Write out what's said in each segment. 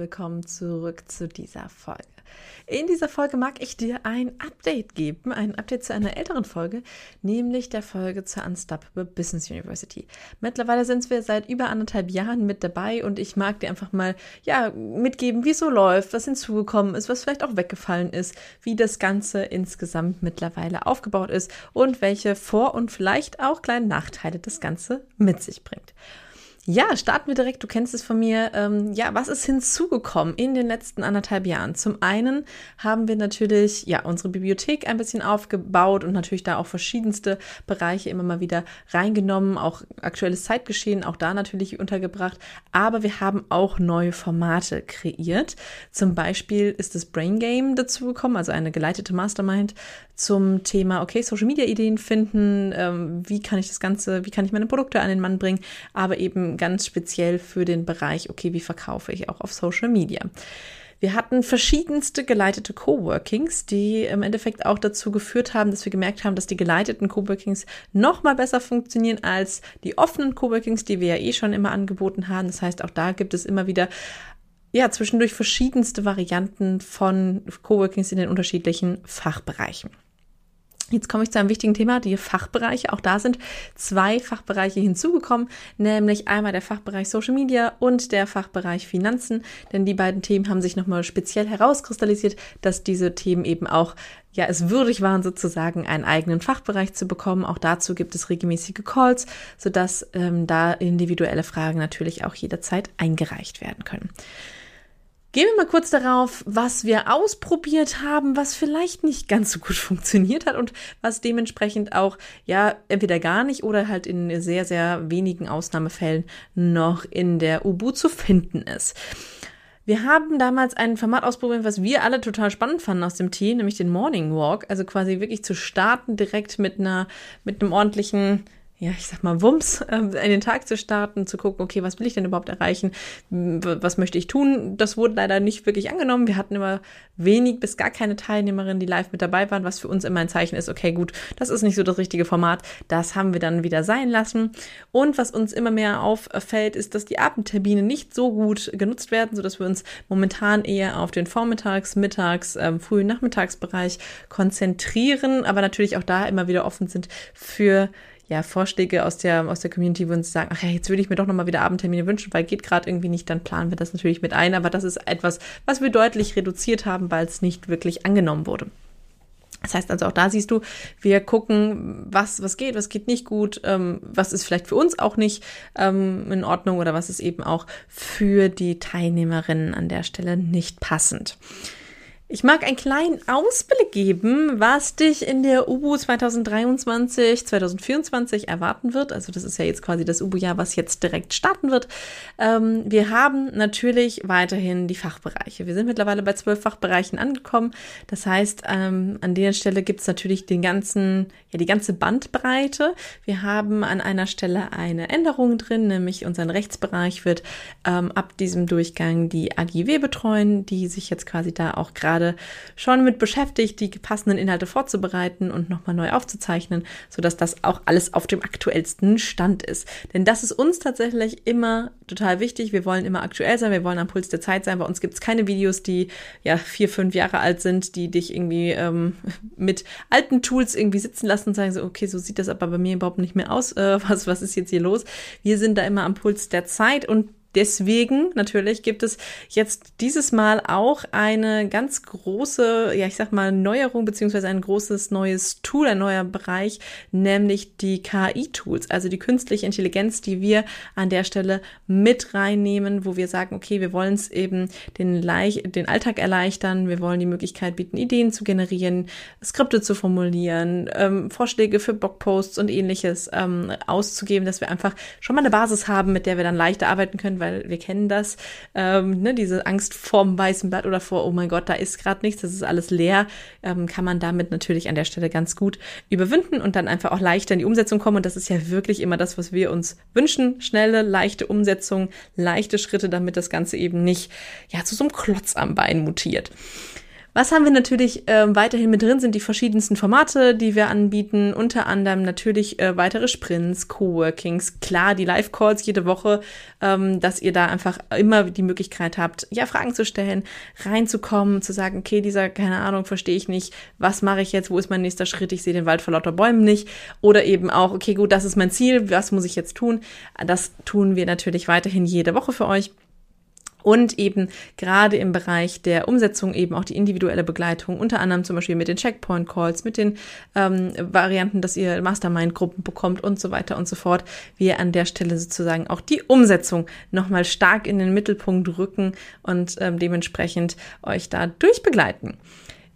willkommen zurück zu dieser Folge. In dieser Folge mag ich dir ein Update geben, ein Update zu einer älteren Folge, nämlich der Folge zur Unstoppable Business University. Mittlerweile sind wir seit über anderthalb Jahren mit dabei und ich mag dir einfach mal ja mitgeben, wie es so läuft, was hinzugekommen ist, was vielleicht auch weggefallen ist, wie das Ganze insgesamt mittlerweile aufgebaut ist und welche Vor- und vielleicht auch kleine Nachteile das Ganze mit sich bringt. Ja, starten wir direkt. Du kennst es von mir. Ähm, ja, was ist hinzugekommen in den letzten anderthalb Jahren? Zum einen haben wir natürlich ja unsere Bibliothek ein bisschen aufgebaut und natürlich da auch verschiedenste Bereiche immer mal wieder reingenommen, auch aktuelles Zeitgeschehen auch da natürlich untergebracht. Aber wir haben auch neue Formate kreiert. Zum Beispiel ist das Brain Game dazugekommen, also eine geleitete Mastermind zum Thema, okay, Social Media Ideen finden, ähm, wie kann ich das Ganze, wie kann ich meine Produkte an den Mann bringen, aber eben ganz speziell für den Bereich, okay, wie verkaufe ich auch auf Social Media. Wir hatten verschiedenste geleitete Coworkings, die im Endeffekt auch dazu geführt haben, dass wir gemerkt haben, dass die geleiteten Coworkings noch mal besser funktionieren als die offenen Coworkings, die wir ja eh schon immer angeboten haben. Das heißt, auch da gibt es immer wieder ja, zwischendurch verschiedenste Varianten von Coworkings in den unterschiedlichen Fachbereichen. Jetzt komme ich zu einem wichtigen Thema, die Fachbereiche. Auch da sind zwei Fachbereiche hinzugekommen, nämlich einmal der Fachbereich Social Media und der Fachbereich Finanzen, denn die beiden Themen haben sich nochmal speziell herauskristallisiert, dass diese Themen eben auch ja, es würdig waren, sozusagen einen eigenen Fachbereich zu bekommen. Auch dazu gibt es regelmäßige Calls, sodass ähm, da individuelle Fragen natürlich auch jederzeit eingereicht werden können. Gehen wir mal kurz darauf, was wir ausprobiert haben, was vielleicht nicht ganz so gut funktioniert hat und was dementsprechend auch, ja, entweder gar nicht oder halt in sehr, sehr wenigen Ausnahmefällen noch in der Ubu zu finden ist. Wir haben damals ein Format ausprobiert, was wir alle total spannend fanden aus dem Team, nämlich den Morning Walk. Also quasi wirklich zu starten direkt mit einer, mit einem ordentlichen, ja, ich sag mal, Wumms, äh, in den Tag zu starten, zu gucken, okay, was will ich denn überhaupt erreichen? Was möchte ich tun? Das wurde leider nicht wirklich angenommen. Wir hatten immer wenig bis gar keine Teilnehmerinnen, die live mit dabei waren, was für uns immer ein Zeichen ist, okay, gut, das ist nicht so das richtige Format. Das haben wir dann wieder sein lassen. Und was uns immer mehr auffällt, ist, dass die Abendtermine nicht so gut genutzt werden, sodass wir uns momentan eher auf den Vormittags-, Mittags-, ähm, frühen Nachmittagsbereich konzentrieren, aber natürlich auch da immer wieder offen sind für ja, Vorschläge aus der, aus der Community, wo uns sagen, ach ja, jetzt würde ich mir doch nochmal wieder Abendtermine wünschen, weil geht gerade irgendwie nicht, dann planen wir das natürlich mit ein. Aber das ist etwas, was wir deutlich reduziert haben, weil es nicht wirklich angenommen wurde. Das heißt also auch da siehst du, wir gucken, was, was geht, was geht nicht gut, ähm, was ist vielleicht für uns auch nicht ähm, in Ordnung oder was ist eben auch für die Teilnehmerinnen an der Stelle nicht passend. Ich mag einen kleinen Ausblick geben, was dich in der UBU 2023, 2024 erwarten wird. Also das ist ja jetzt quasi das UBU-Jahr, was jetzt direkt starten wird. Ähm, wir haben natürlich weiterhin die Fachbereiche. Wir sind mittlerweile bei zwölf Fachbereichen angekommen. Das heißt, ähm, an der Stelle gibt es natürlich den ganzen, ja, die ganze Bandbreite. Wir haben an einer Stelle eine Änderung drin, nämlich unseren Rechtsbereich wird ähm, ab diesem Durchgang die AGW betreuen, die sich jetzt quasi da auch gerade gerade schon mit beschäftigt, die passenden Inhalte vorzubereiten und nochmal neu aufzuzeichnen, sodass das auch alles auf dem aktuellsten Stand ist. Denn das ist uns tatsächlich immer total wichtig. Wir wollen immer aktuell sein, wir wollen am Puls der Zeit sein. Bei uns gibt es keine Videos, die ja vier, fünf Jahre alt sind, die dich irgendwie ähm, mit alten Tools irgendwie sitzen lassen und sagen so, okay, so sieht das aber bei mir überhaupt nicht mehr aus. Äh, was, was ist jetzt hier los? Wir sind da immer am Puls der Zeit und Deswegen natürlich gibt es jetzt dieses Mal auch eine ganz große, ja ich sag mal Neuerung beziehungsweise ein großes neues Tool, ein neuer Bereich, nämlich die KI-Tools, also die künstliche Intelligenz, die wir an der Stelle mit reinnehmen, wo wir sagen, okay, wir wollen es eben den, Leich den Alltag erleichtern, wir wollen die Möglichkeit bieten, Ideen zu generieren, Skripte zu formulieren, ähm, Vorschläge für Blogposts und ähnliches ähm, auszugeben, dass wir einfach schon mal eine Basis haben, mit der wir dann leichter arbeiten können weil wir kennen das, ähm, ne, diese Angst vorm weißen Blatt oder vor, oh mein Gott, da ist gerade nichts, das ist alles leer, ähm, kann man damit natürlich an der Stelle ganz gut überwinden und dann einfach auch leichter in die Umsetzung kommen. Und das ist ja wirklich immer das, was wir uns wünschen. Schnelle, leichte Umsetzung, leichte Schritte, damit das Ganze eben nicht ja zu so einem Klotz am Bein mutiert. Was haben wir natürlich äh, weiterhin mit drin, sind die verschiedensten Formate, die wir anbieten. Unter anderem natürlich äh, weitere Sprints, Coworkings, klar, die Live-Calls jede Woche, ähm, dass ihr da einfach immer die Möglichkeit habt, ja, Fragen zu stellen, reinzukommen, zu sagen, okay, dieser, keine Ahnung, verstehe ich nicht, was mache ich jetzt, wo ist mein nächster Schritt, ich sehe den Wald vor lauter Bäumen nicht. Oder eben auch, okay, gut, das ist mein Ziel, was muss ich jetzt tun? Das tun wir natürlich weiterhin jede Woche für euch und eben gerade im Bereich der Umsetzung eben auch die individuelle Begleitung, unter anderem zum Beispiel mit den Checkpoint-Calls, mit den ähm, Varianten, dass ihr Mastermind-Gruppen bekommt und so weiter und so fort. Wir an der Stelle sozusagen auch die Umsetzung nochmal stark in den Mittelpunkt rücken und ähm, dementsprechend euch da durchbegleiten.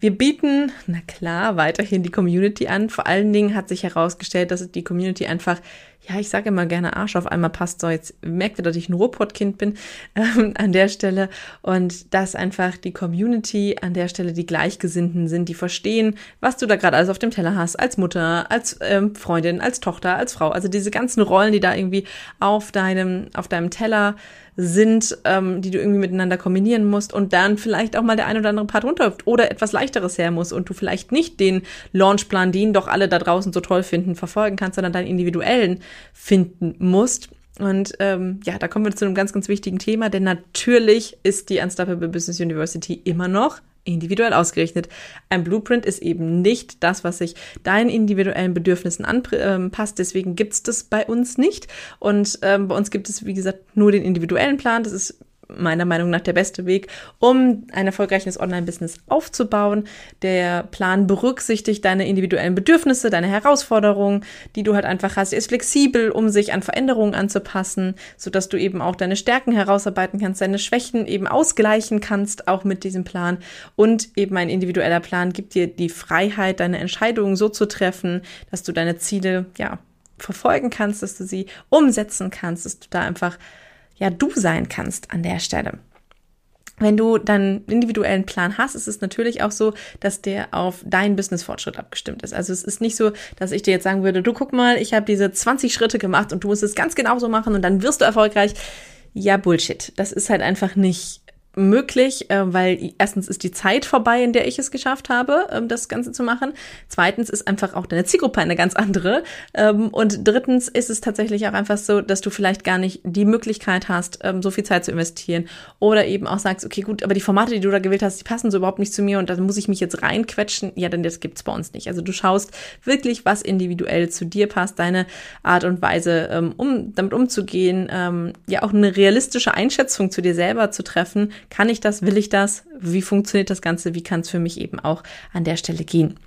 Wir bieten, na klar, weiterhin die Community an. Vor allen Dingen hat sich herausgestellt, dass die Community einfach ja, ich sage immer gerne Arsch auf einmal passt. So, jetzt merkt ihr, dass ich ein Ruhrpott-Kind bin ähm, an der Stelle und dass einfach die Community an der Stelle die Gleichgesinnten sind, die verstehen, was du da gerade alles auf dem Teller hast, als Mutter, als ähm, Freundin, als Tochter, als Frau. Also diese ganzen Rollen, die da irgendwie auf deinem, auf deinem Teller sind, ähm, die du irgendwie miteinander kombinieren musst und dann vielleicht auch mal der ein oder andere Part runterhüpft oder etwas leichteres her muss und du vielleicht nicht den Launchplan, den doch alle da draußen so toll finden, verfolgen kannst, sondern deinen individuellen finden musst. Und ähm, ja, da kommen wir zu einem ganz, ganz wichtigen Thema, denn natürlich ist die Unstoppable Business University immer noch individuell ausgerichtet. Ein Blueprint ist eben nicht das, was sich deinen individuellen Bedürfnissen anpasst. Deswegen gibt es das bei uns nicht. Und ähm, bei uns gibt es, wie gesagt, nur den individuellen Plan. Das ist meiner Meinung nach der beste Weg, um ein erfolgreiches Online-Business aufzubauen. Der Plan berücksichtigt deine individuellen Bedürfnisse, deine Herausforderungen, die du halt einfach hast. Er ist flexibel, um sich an Veränderungen anzupassen, sodass du eben auch deine Stärken herausarbeiten kannst, deine Schwächen eben ausgleichen kannst, auch mit diesem Plan. Und eben ein individueller Plan gibt dir die Freiheit, deine Entscheidungen so zu treffen, dass du deine Ziele, ja, verfolgen kannst, dass du sie umsetzen kannst, dass du da einfach ja du sein kannst an der Stelle. Wenn du dann individuellen Plan hast, ist es natürlich auch so, dass der auf deinen Business-Fortschritt abgestimmt ist. Also es ist nicht so, dass ich dir jetzt sagen würde, du guck mal, ich habe diese 20 Schritte gemacht und du musst es ganz genauso machen und dann wirst du erfolgreich. Ja, Bullshit. Das ist halt einfach nicht möglich, äh, weil erstens ist die Zeit vorbei, in der ich es geschafft habe, ähm, das Ganze zu machen. Zweitens ist einfach auch deine Zielgruppe eine ganz andere. Ähm, und drittens ist es tatsächlich auch einfach so, dass du vielleicht gar nicht die Möglichkeit hast, ähm, so viel Zeit zu investieren. Oder eben auch sagst, okay, gut, aber die Formate, die du da gewählt hast, die passen so überhaupt nicht zu mir und dann muss ich mich jetzt reinquetschen. Ja, denn das gibt's bei uns nicht. Also du schaust wirklich, was individuell zu dir passt, deine Art und Weise, um damit umzugehen, ja auch eine realistische Einschätzung zu dir selber zu treffen, kann ich das? Will ich das? Wie funktioniert das Ganze? Wie kann es für mich eben auch an der Stelle gehen?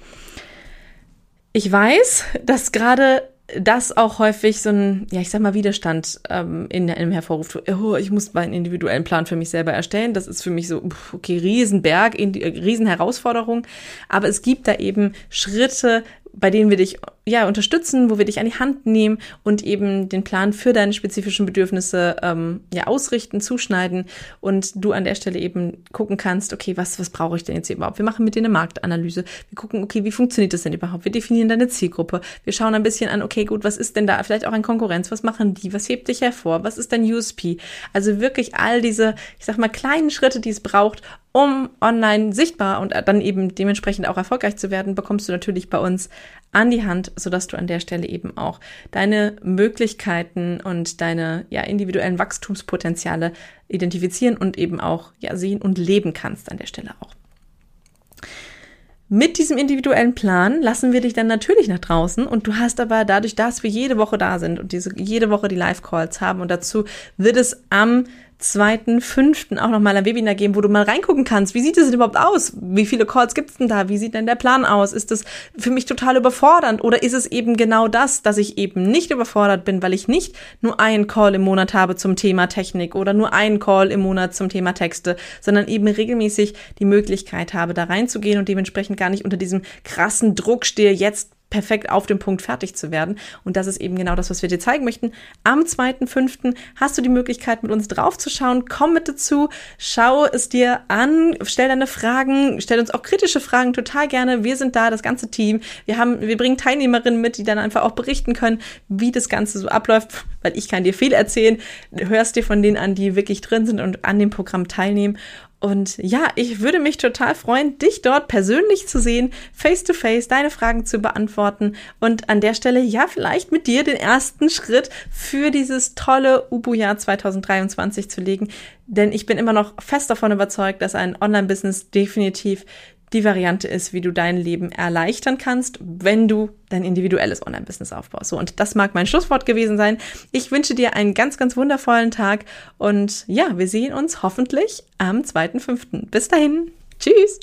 Ich weiß, dass gerade das auch häufig so ein, ja, ich sag mal, Widerstand ähm, in einem hervorruft. Oh, ich muss meinen individuellen Plan für mich selber erstellen. Das ist für mich so, okay, Riesenberg, Riesenherausforderung. Aber es gibt da eben Schritte, bei denen wir dich ja unterstützen, wo wir dich an die Hand nehmen und eben den Plan für deine spezifischen Bedürfnisse ähm, ja ausrichten, zuschneiden und du an der Stelle eben gucken kannst, okay, was was brauche ich denn jetzt überhaupt? Wir machen mit dir eine Marktanalyse. Wir gucken, okay, wie funktioniert das denn überhaupt? Wir definieren deine Zielgruppe. Wir schauen ein bisschen an, okay, gut, was ist denn da vielleicht auch ein Konkurrenz? Was machen die? Was hebt dich hervor? Was ist dein USP? Also wirklich all diese, ich sag mal, kleinen Schritte, die es braucht, um online sichtbar und dann eben dementsprechend auch erfolgreich zu werden, bekommst du natürlich bei uns an die Hand, sodass du an der Stelle eben auch deine Möglichkeiten und deine ja, individuellen Wachstumspotenziale identifizieren und eben auch ja, sehen und leben kannst an der Stelle auch. Mit diesem individuellen Plan lassen wir dich dann natürlich nach draußen und du hast aber dadurch, dass wir jede Woche da sind und diese jede Woche die Live-Calls haben und dazu wird es am zweiten, fünften auch nochmal ein Webinar geben, wo du mal reingucken kannst. Wie sieht es denn überhaupt aus? Wie viele Calls gibt's denn da? Wie sieht denn der Plan aus? Ist das für mich total überfordernd? Oder ist es eben genau das, dass ich eben nicht überfordert bin, weil ich nicht nur einen Call im Monat habe zum Thema Technik oder nur einen Call im Monat zum Thema Texte, sondern eben regelmäßig die Möglichkeit habe, da reinzugehen und dementsprechend gar nicht unter diesem krassen Druck stehe, jetzt perfekt auf dem Punkt fertig zu werden. Und das ist eben genau das, was wir dir zeigen möchten. Am 2.5. hast du die Möglichkeit, mit uns draufzuschauen. Komm mit dazu, schau es dir an, stell deine Fragen, stell uns auch kritische Fragen total gerne. Wir sind da, das ganze Team. Wir haben, wir bringen Teilnehmerinnen mit, die dann einfach auch berichten können, wie das Ganze so abläuft, weil ich kann dir viel erzählen. Hörst dir von denen an, die wirklich drin sind und an dem Programm teilnehmen. Und ja, ich würde mich total freuen, dich dort persönlich zu sehen, face to face, deine Fragen zu beantworten und an der Stelle ja vielleicht mit dir den ersten Schritt für dieses tolle Ubu-Jahr 2023 zu legen. Denn ich bin immer noch fest davon überzeugt, dass ein Online-Business definitiv die Variante ist, wie du dein Leben erleichtern kannst, wenn du dein individuelles Online-Business aufbaust. So, und das mag mein Schlusswort gewesen sein. Ich wünsche dir einen ganz, ganz wundervollen Tag und ja, wir sehen uns hoffentlich am 2.5. Bis dahin. Tschüss.